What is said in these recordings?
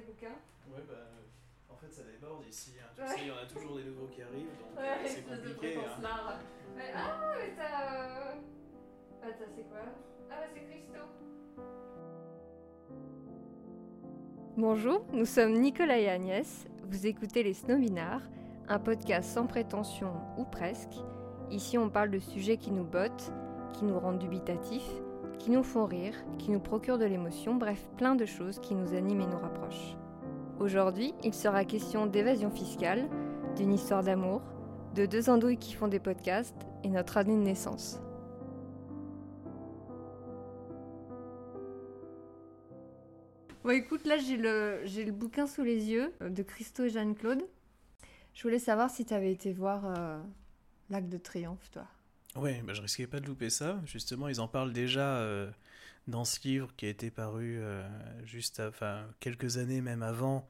tes bouquins Ouais, bah, en fait, ça déborde ici. hein. Tu Ouais. sais, il y en a toujours des nouveaux qui arrivent, donc euh, Ouais, c'est de compliqué. hein. Ah, mais t'as. euh, Attends, c'est quoi? Ah, bah c'est Christo. Bonjour, nous sommes Nicolas et Agnès. Vous écoutez Les Snobinards, un podcast sans prétention ou presque. Ici, on parle de sujets qui nous bottent, qui nous rendent dubitatifs, qui nous font rire, qui nous procurent de l'émotion, bref, plein de choses qui nous animent et nous rapprochent. Aujourd'hui, il sera question d'évasion fiscale, d'une histoire d'amour, de deux andouilles qui font des podcasts et notre année de naissance. Bon écoute, là j'ai le, bouquin sous les yeux euh, de Christo et Jeanne-Claude. Je voulais savoir si tu avais été voir euh, l'Arc de Triomphe, toi. Ouais, bah, je risquais pas de louper ça. Justement, ils en parlent déjà euh, dans ce livre qui a été paru euh, juste, à- enfin, quelques années même avant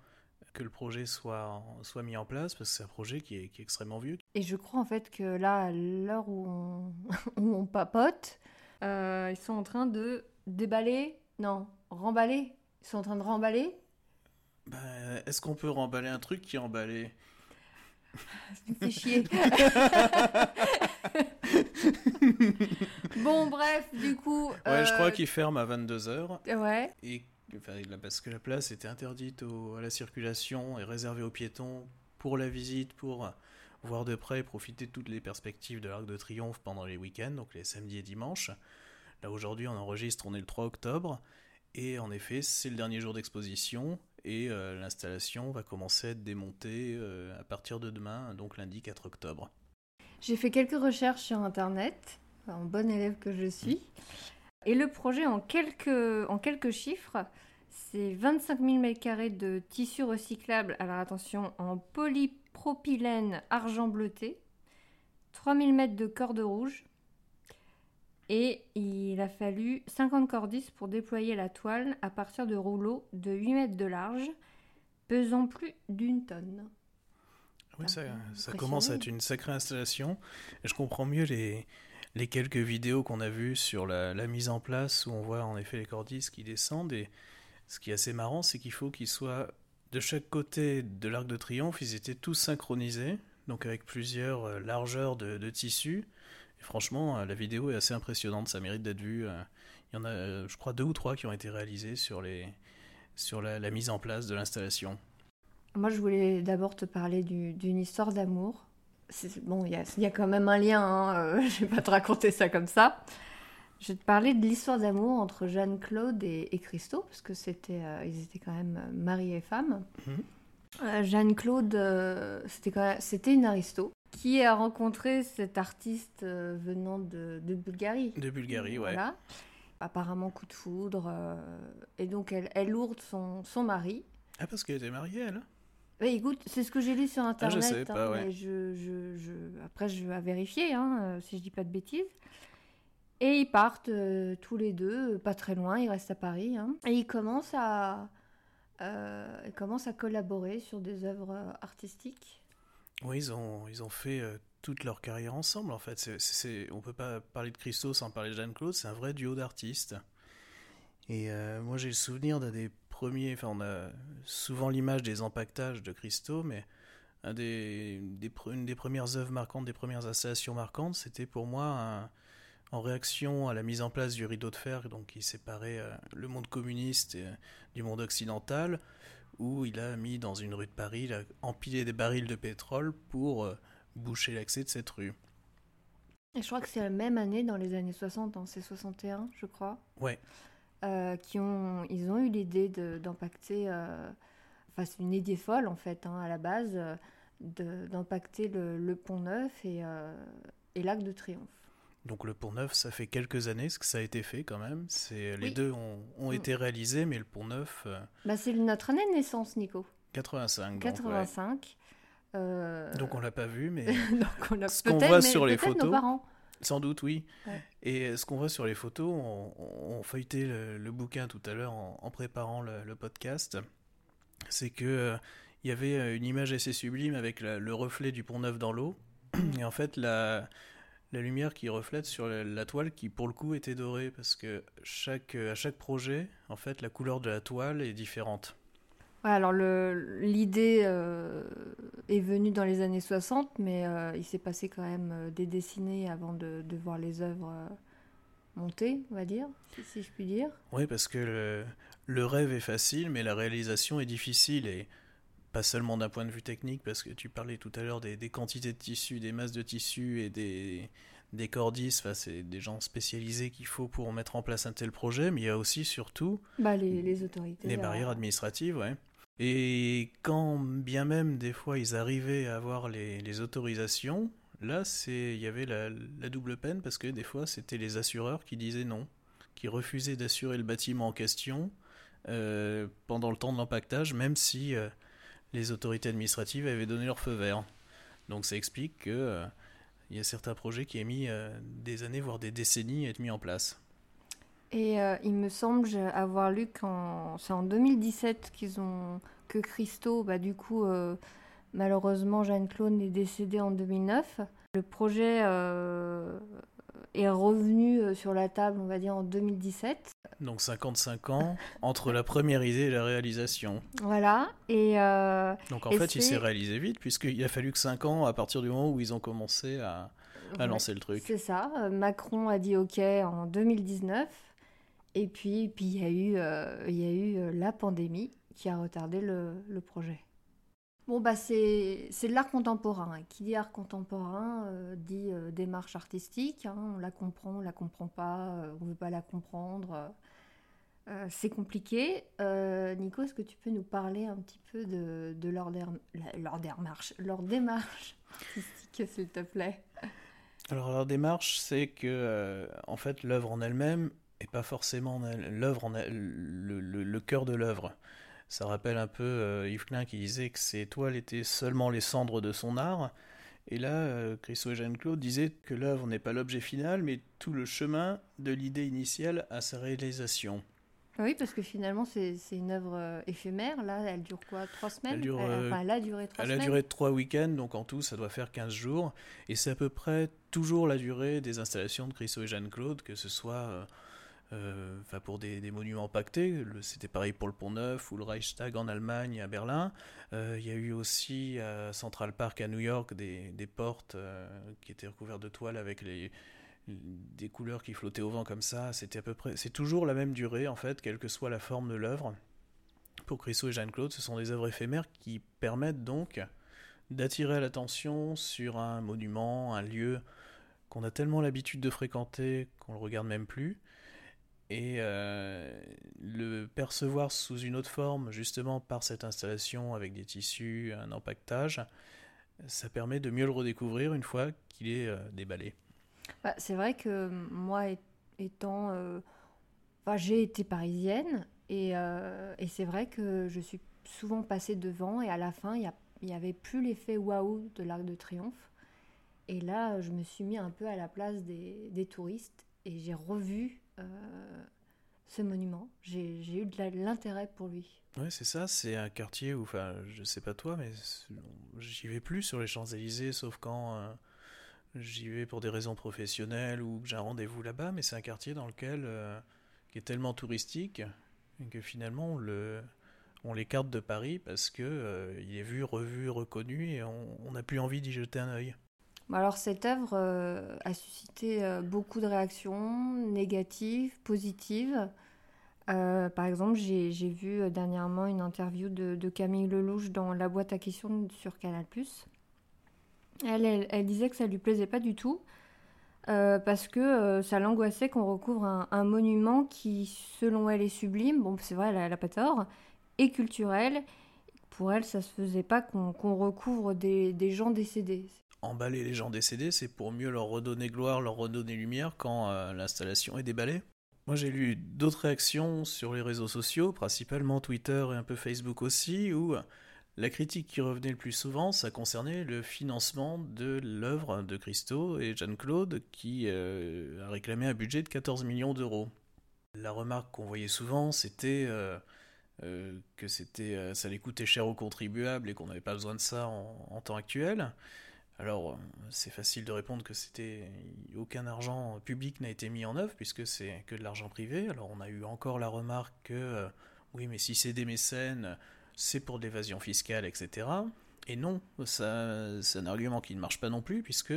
que le projet soit, soit mis en place, parce que c'est un projet qui est, qui est extrêmement vieux. Et je crois en fait que là, à l'heure où on, où on papote, euh, ils sont en train de déballer, non, remballer. Ils sont en train de remballer. Bah, est-ce qu'on peut remballer un truc qui est emballé? Ça me fait chier. bon, bref, du coup. Ouais, je crois euh, qu'il ferme à 22h. Ouais. Et enfin, là, parce que la place était interdite au- à la circulation et réservée aux piétons pour la visite, pour voir de près et profiter de toutes les perspectives de l'Arc de Triomphe pendant les week-ends, donc les samedis et dimanches. Là aujourd'hui on enregistre, on est le 3 octobre, et en effet c'est le dernier jour d'exposition, et euh, l'installation va commencer à être démontée euh, à partir de demain, donc lundi 4 octobre. J'ai fait quelques recherches sur internet, en bonne élève que je suis. Et le projet, en quelques, en quelques chiffres, c'est 25 000 m2 de tissu recyclable, alors attention, en polypropylène argent bleuté, 3000 mètres de corde rouge, et il a fallu 50 cordistes pour déployer la toile à partir de rouleaux de 8 mètres de large, pesant plus d'une tonne. Oui, ça, ça commence à être une sacrée installation. Je comprends mieux les, les quelques vidéos qu'on a vues sur la, la mise en place où on voit en effet les cordistes qui descendent. Et ce qui est assez marrant, c'est qu'il faut qu'ils soient de chaque côté de l'arc de triomphe, ils étaient tous synchronisés, donc avec plusieurs euh, largeurs de, de tissu. Et franchement, euh, la vidéo est assez impressionnante, ça mérite d'être vu. euh. Il y en a, euh, je crois, deux ou trois qui ont été réalisés sur, les, sur la, la mise en place de l'installation. Moi, je voulais d'abord te parler du- d'une histoire d'amour. Bon, il y a, il y a quand même un lien, hein, euh, je vais pas te raconter ça comme ça. Je vais te parler de l'histoire d'amour entre Jeanne-Claude et, et Christo, parce que c'était, euh, ils étaient quand même euh, mari et femme. Mhm. Euh, Jeanne-Claude, euh, c'était une aristo qui a rencontré cet artiste euh, venant de, de Bulgarie? De Bulgarie, ouais. Voilà. Apparemment coup de foudre. euh, et donc elle, elle lourde son, son mari. Ah, parce qu'elle était mariée, elle Ouais, écoute, c'est ce que j'ai lu sur internet. savais pas, hein, ouais. mais je, je, je- Après, je vais vérifier hein, si je dis pas de bêtises. Et ils partent euh, tous les deux, pas très loin, ils restent à Paris. hein. et ils commencent à, euh, commencent à collaborer sur des œuvres euh, artistiques. Oui, ils ont, ils ont fait euh, toute leur carrière ensemble, en fait. On peut pas parler de Christo sans parler de Jeanne-Claude, c'est un vrai duo d'artistes. Et euh, moi, j'ai le souvenir d'un des premiers... Enfin, on a souvent l'image des empaquetages de Christo, mais une des premières œuvres marquantes, des premières installations marquantes, c'était pour moi un- en réaction à la mise en place du rideau de fer, donc qui séparait euh, le monde communiste et, euh, du monde occidental, où il a mis dans une rue de Paris, il a empilé des barils de pétrole pour euh, boucher l'accès de cette rue. Et je crois que c'est la même année, dans les années 60, hein, c'est 61, je crois. Ouais, euh, qui ont, ils ont eu l'idée d'impacter, euh, enfin c'est une idée folle en fait hein, à la base, d'impacter le, le pont neuf et, euh, et l'Arc de Triomphe. Donc le Pont Neuf, ça fait quelques années que ça a été fait quand même. C'est, les Oui. deux ont, ont Mm. été réalisés, mais le Pont Neuf, euh, Bah, c'est notre année de naissance, Nico. 85. donc, 85. Euh, ouais. Donc on l'a pas vu, mais donc on a ce qu'on voit mais sur les nos photos- parents. Sans doute, oui. Ouais. Et ce qu'on voit sur les photos, on, on feuilletait le, le bouquin tout à l'heure en, en préparant le, le podcast, c'est que euh, il y avait euh, une image assez sublime avec la- le reflet du pont neuf dans l'eau, et en fait la, la lumière qui reflète sur la, la toile qui pour le coup était dorée, parce que chaque, à chaque projet, en fait, la couleur de la toile est différente. alors l'idée euh, est venue dans les années 60, mais euh, il s'est passé quand même euh, des décennies avant de, voir les œuvres monter, on va dire, si, je puis dire. Oui, parce que le, rêve est facile, mais la réalisation est difficile, et pas seulement d'un point de vue technique, parce que tu parlais tout à l'heure des, quantités de tissus, des masses de tissus et des, des cordistes, enfin, c'est des gens spécialisés qu'il faut pour mettre en place un tel projet, mais il y a aussi surtout bah, les, autorités. Les barrières administratives, ouais. Et quand bien même des fois ils arrivaient à avoir les, autorisations, là c'est il y avait la, double peine parce que des fois c'était les assureurs qui disaient non, qui refusaient d'assurer le bâtiment en question euh, pendant le temps de l'empaquetage, même si euh, les autorités administratives avaient donné leur feu vert. Donc ça explique que euh, il y a certains projets qui ont mis des années voire des décennies à être mis en place. Et euh, il me semble avoir lu qu'en c'est en 2017 qu'ils ont que Christo, bah du coup euh, malheureusement Jeanne-Claude est décédée en 2009. Le projet euh, est revenu sur la table, on va dire en 2017. Donc 55 ans entre la première idée et la réalisation. Voilà. Et donc en fait, il s'est réalisé vite puisqu'il a fallu que 5 ans à partir du moment où ils ont commencé à, à lancer le truc. C'est ça. Macron a dit OK en 2019. Et puis, puis il y a eu, euh, il y a eu euh, la pandémie qui a retardé le, le projet. Bon, bah, c'est de l'art contemporain. Qui dit art contemporain euh, dit démarche artistique. Hein. on la comprend, on la comprend pas, on veut pas la comprendre. c'est compliqué. Nico, est-ce que tu peux nous parler un petit peu de, leur, démarche, leur démarche artistique, s'il te plaît? Alors, leur démarche, c'est que, en fait, l'œuvre en elle-même, et pas forcément le, le, cœur de l'œuvre. Ça rappelle un peu euh, Yves Klein qui disait que ses toiles étaient seulement les cendres de son art. Et là, euh, Christo et Jeanne-Claude disaient que l'œuvre n'est pas l'objet final, mais tout le chemin de l'idée initiale à sa réalisation. Oui, parce que finalement, c'est une œuvre euh, éphémère. Là, elle dure quoi Trois semaines elle, dure, elle, a duré trois Elle a duré trois week-ends, donc en tout, ça doit faire 15 jours. Et c'est à peu près toujours la durée des installations de Christo et Jeanne-Claude, que ce soit euh, enfin pour des, monuments pactés. C'était pareil pour le Pont Neuf ou le Reichstag en Allemagne, à Berlin. Euh, il y a eu aussi à Central Park à New York des, portes euh, qui étaient recouvertes de toile avec les, des couleurs qui flottaient au vent comme ça. C'était à peu près, c'est toujours la même durée en fait, quelle que soit la forme de l'œuvre. Pour Christo et Jeanne-Claude, ce sont des œuvres éphémères qui permettent donc d'attirer l'attention sur un monument, un lieu qu'on a tellement l'habitude de fréquenter qu'on le regarde même plus, et euh, le percevoir sous une autre forme, justement par cette installation avec des tissus, un empaquetage, ça permet de mieux le redécouvrir une fois qu'il est euh, déballé. Bah, c'est vrai que moi, étant. Euh, j'ai été parisienne et, c'est vrai que je suis souvent passée devant et à la fin, il n'y avait plus l'effet waouh de l'Arc de Triomphe. Et là, je me suis mis un peu à la place des, touristes et j'ai revu euh, ce monument. J'ai eu de l'intérêt pour lui. Ouais, c'est ça. C'est un quartier où, enfin, je sais pas toi, mais j'y vais plus sur les Champs-Élysées, sauf quand euh, j'y vais pour des raisons professionnelles ou que j'ai un rendez-vous là-bas. Mais c'est un quartier dans lequel euh, qui est tellement touristique que finalement on le on l'écarte de Paris parce que il est vu, revu, reconnu et on n'a plus envie d'y jeter un œil. Alors cette œuvre euh, a suscité euh, beaucoup de réactions négatives, positives. Euh, par exemple, j'ai vu dernièrement une interview de, Camille Lelouch dans La boîte à questions sur Canal+. Elle, elle, disait que ça lui plaisait pas du tout parce que ça l'angoissait qu'on recouvre un, monument qui, selon elle, est sublime. Bon, c'est vrai, elle n'a pas tort. Et culturel. Pour elle, ça se faisait pas qu'on recouvre des gens décédés emballer les gens décédés, c'est pour mieux leur redonner gloire, leur redonner lumière quand euh, l'installation est déballée. Moi j'ai lu d'autres réactions sur les réseaux sociaux, principalement Twitter et un peu Facebook aussi, où la critique qui revenait le plus souvent, ça concernait le financement de l'œuvre de Christo et Jeanne-Claude qui euh, a réclamé un budget de 14 millions d'euros. La remarque qu'on voyait souvent, c'était euh, que c'était, ça allait coûter cher aux contribuables et qu'on n'avait pas besoin de ça en temps actuel. Alors, euh, c'est facile de répondre que c'était aucun argent public n'a été mis en œuvre puisque c'est que de l'argent privé. Alors, on a eu encore la remarque que euh, oui, mais si c'est des mécènes, c'est pour de l'évasion fiscale, etc. Et non, ça, c'est un argument qui ne marche pas non plus, puisque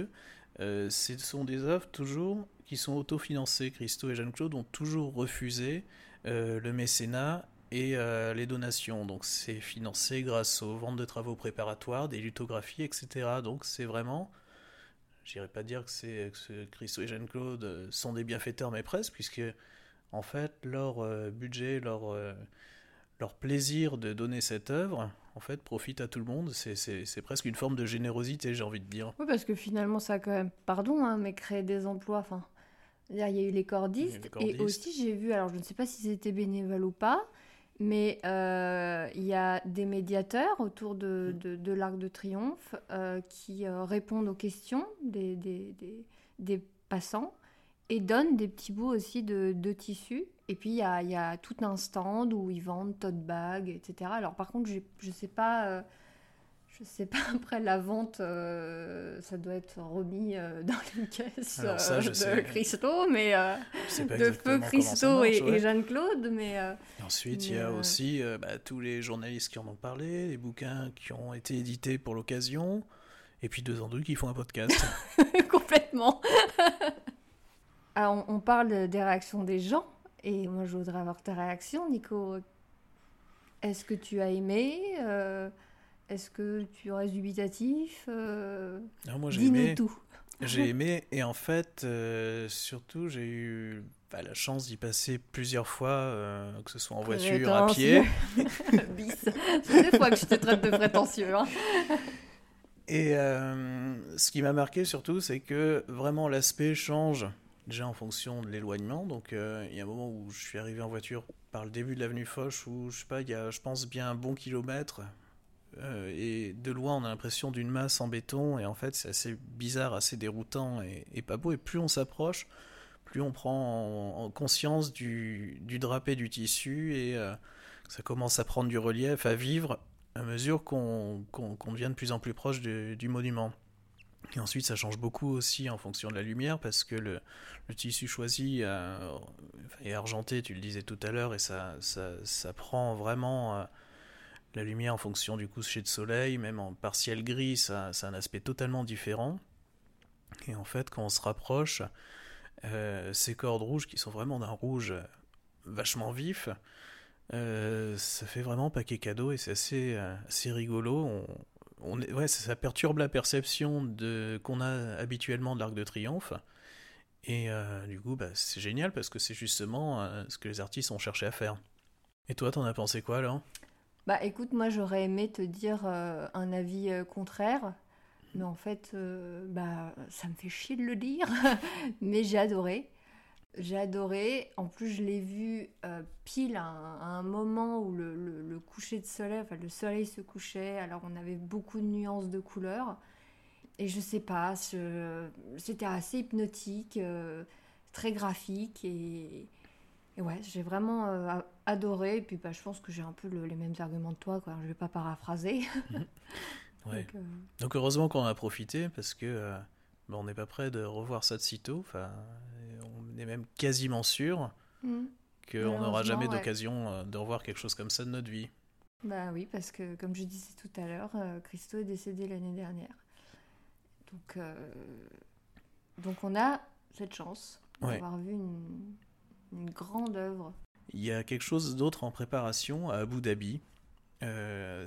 euh, ce sont des œuvres toujours qui sont autofinancées. Christo et Jeanne-Claude ont toujours refusé euh, le mécénat et euh, les donations. Donc c'est financé grâce aux ventes de travaux préparatoires, des lithographies, etc. Donc c'est vraiment, j'irais pas dire que c'est que Christo et Jeanne-Claude sont des bienfaiteurs, mais presque, puisque en fait leur budget, leur leur plaisir de donner cette œuvre, en fait, profite à tout le monde. C'est presque une forme de générosité, j'ai envie de dire. Oui, parce que finalement, ça a quand même, pardon, hein, mais créé des emplois. Enfin, il y a eu les cordistes, et aussi j'ai vu, alors je ne sais pas si c'était bénévole ou pas, mais euh, il y a des médiateurs autour de, mm. de, l'Arc de Triomphe euh, qui euh, répondent aux questions des, des, des, des passants et donnent des petits bouts aussi de, de tissu. Et puis, il y a, y a, tout un stand où ils vendent tote bags, etc. Alors, par contre, je ne sais pas... Euh, je sais pas, après la vente, euh, ça doit être remis euh, dans les caisses de Christo, mais de Feu Christo et, Jeanne-Claude. Mais, ensuite, il y a aussi bah, tous les journalistes qui en ont parlé, les bouquins qui ont été édités pour l'occasion, et puis deux deux qui font un podcast. Complètement. Alors, on, parle des réactions des gens, et moi je voudrais avoir ta réaction, Nico. Est-ce que tu as aimé euh, Est-ce que tu restes dubitatif euh, non, Moi j'ai aimé. tout. J'ai aimé, et en fait, euh, surtout, j'ai eu bah, la chance d'y passer plusieurs fois, que ce soit en voiture, à pied. Bis. C'est des fois que je te traite de prétentieux. Hein. Et ce qui m'a marqué surtout, c'est que vraiment l'aspect change déjà en fonction de l'éloignement. Donc euh, il y a un moment où je suis arrivé en voiture par le début de l'avenue Foch où je sais pas, il y a je pense bien un bon kilomètre. Euh, et de loin on a l'impression d'une masse en béton et en fait c'est assez bizarre, assez déroutant et, pas beau. Et plus on s'approche, plus on prend en, conscience du, drapé du tissu et euh, ça commence à prendre du relief, à vivre à mesure qu'on devient de plus en plus proche du monument. Et ensuite, ça change beaucoup aussi en fonction de la lumière parce que le, tissu choisi euh, est argenté, tu le disais tout à l'heure, et ça, ça, ça, prend vraiment la lumière en fonction du coucher de soleil, même en partiel gris, ça, a un aspect totalement différent. Et en fait, quand on se rapproche, euh, ces cordes rouges qui sont vraiment d'un rouge vachement vif, ça fait vraiment paquet cadeau et c'est assez, assez rigolo. On, ouais, ça perturbe la perception de, qu'on a habituellement de l'Arc de Triomphe. Et euh, du coup, bah, c'est génial parce que c'est justement euh, ce que les artistes ont cherché à faire. Et toi, t'en as pensé quoi alors Bah écoute, moi j'aurais aimé te dire euh, un avis contraire, mais en fait, bah ça me fait chier de le dire, mais j'ai adoré. J'ai adoré. En plus, je l'ai vu euh, pile à un, moment où le, coucher de soleil, enfin le soleil se couchait. Alors on avait beaucoup de nuances de couleurs. Et je sais pas, c'était assez hypnotique, euh, très graphique. Et, ouais, j'ai vraiment euh, adoré. Et puis bah, je pense que j'ai un peu les mêmes arguments que toi. Quoi. Je vais pas paraphraser. ouais. Donc, heureusement qu'on a profité parce que bah, on n'est pas prêt de revoir ça de sitôt. Enfin, est même quasiment sûr mm. qu'on n'aura jamais d'occasion euh, de revoir quelque chose comme ça de notre vie. Bah oui, parce que comme je disais tout à l'heure, euh, Christo est décédé l'année dernière. Donc, euh, donc on a cette chance d'avoir vu une, une, grande œuvre. Il y a quelque chose d'autre en préparation à Abu Dhabi.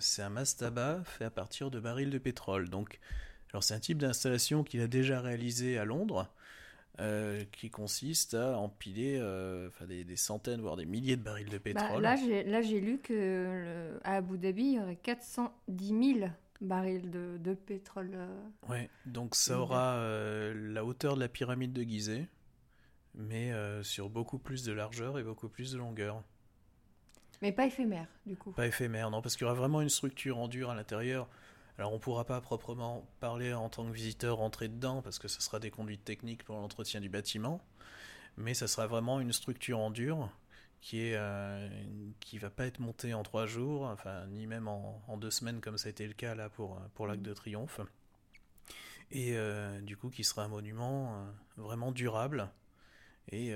c'est un mastaba fait à partir de barils de pétrole. Donc, alors c'est un type d'installation qu'il a déjà réalisé à Londres. Euh, qui consiste à empiler euh, des, centaines, voire des milliers de barils de bah, pétrole. là, j'ai lu que à Abu Dhabi, il y aurait 410 000 barils de, de pétrole. Euh, ouais, donc ça aura la hauteur de la pyramide de Gizeh, mais sur beaucoup plus de largeur et beaucoup plus de longueur. Mais pas éphémère, du coup. Pas éphémère, non, parce qu'il y aura vraiment une structure en dur à l'intérieur. Alors on ne pourra pas proprement parler en tant que visiteur rentrer dedans parce que ce sera des conduites techniques pour l'entretien du bâtiment, mais ça sera vraiment une structure en dur qui est euh, qui va pas être montée en trois jours, enfin ni même en, deux semaines comme ça a été le cas là pour pour l'Arc de Triomphe, et euh, du coup qui sera un monument euh, vraiment durable et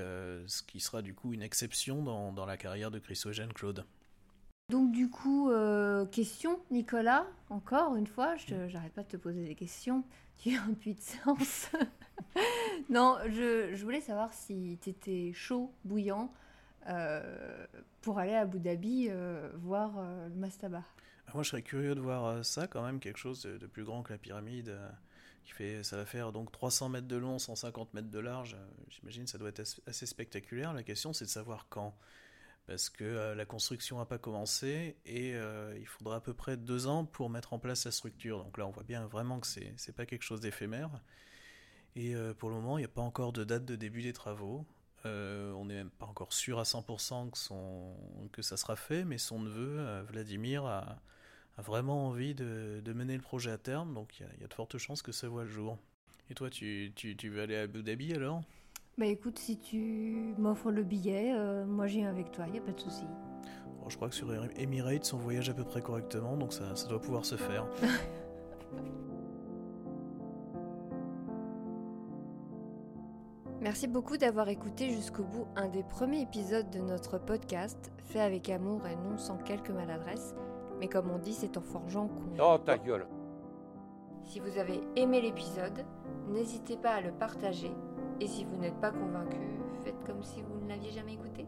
ce qui sera du coup une exception dans, dans la carrière de Christogène Claude. Donc du coup, euh, question, Nicolas, encore une fois, je j'arrête pas de te poser des questions, tu as un puits de sens. non, je, je, voulais savoir si tu étais chaud, bouillant, euh, pour aller à Abu Dhabi euh, voir le mastaba. Ah, moi, je serais curieux de voir ça quand même, quelque chose de, plus grand que la pyramide. Ça va faire donc 300 mètres de long, 150 mètres de large. J'imagine ça doit être assez spectaculaire. La question, c'est de savoir quand parce que euh, la construction n'a pas commencé et euh, il faudra à peu près deux ans pour mettre en place la structure. Donc là, on voit bien vraiment que c'est n'est pas quelque chose d'éphémère. Et euh, pour le moment, il n'y a pas encore de date de début des travaux. on n'est même pas encore sûr à 100% que, son, que ça sera fait, mais son neveu, Vladimir, a, vraiment envie de, mener le projet à terme, donc il y, a de fortes chances que ça voit le jour. Et toi, tu, tu, tu veux aller à Abu Dhabi alors? Bah écoute, si tu m'offres le billet, euh, moi j'y viens avec toi, il a pas de souci. je crois que sur Emirates, on voyage à peu près correctement, donc ça, ça doit pouvoir se faire. Merci beaucoup d'avoir écouté jusqu'au bout un des premiers épisodes de notre podcast, fait avec amour et non sans quelques maladresses. Mais comme on dit, c'est en forgeant qu'on... Oh ta gueule. Si vous avez aimé l'épisode, n'hésitez pas à le partager. Et si vous n'êtes pas convaincu, faites comme si vous ne l'aviez jamais écouté.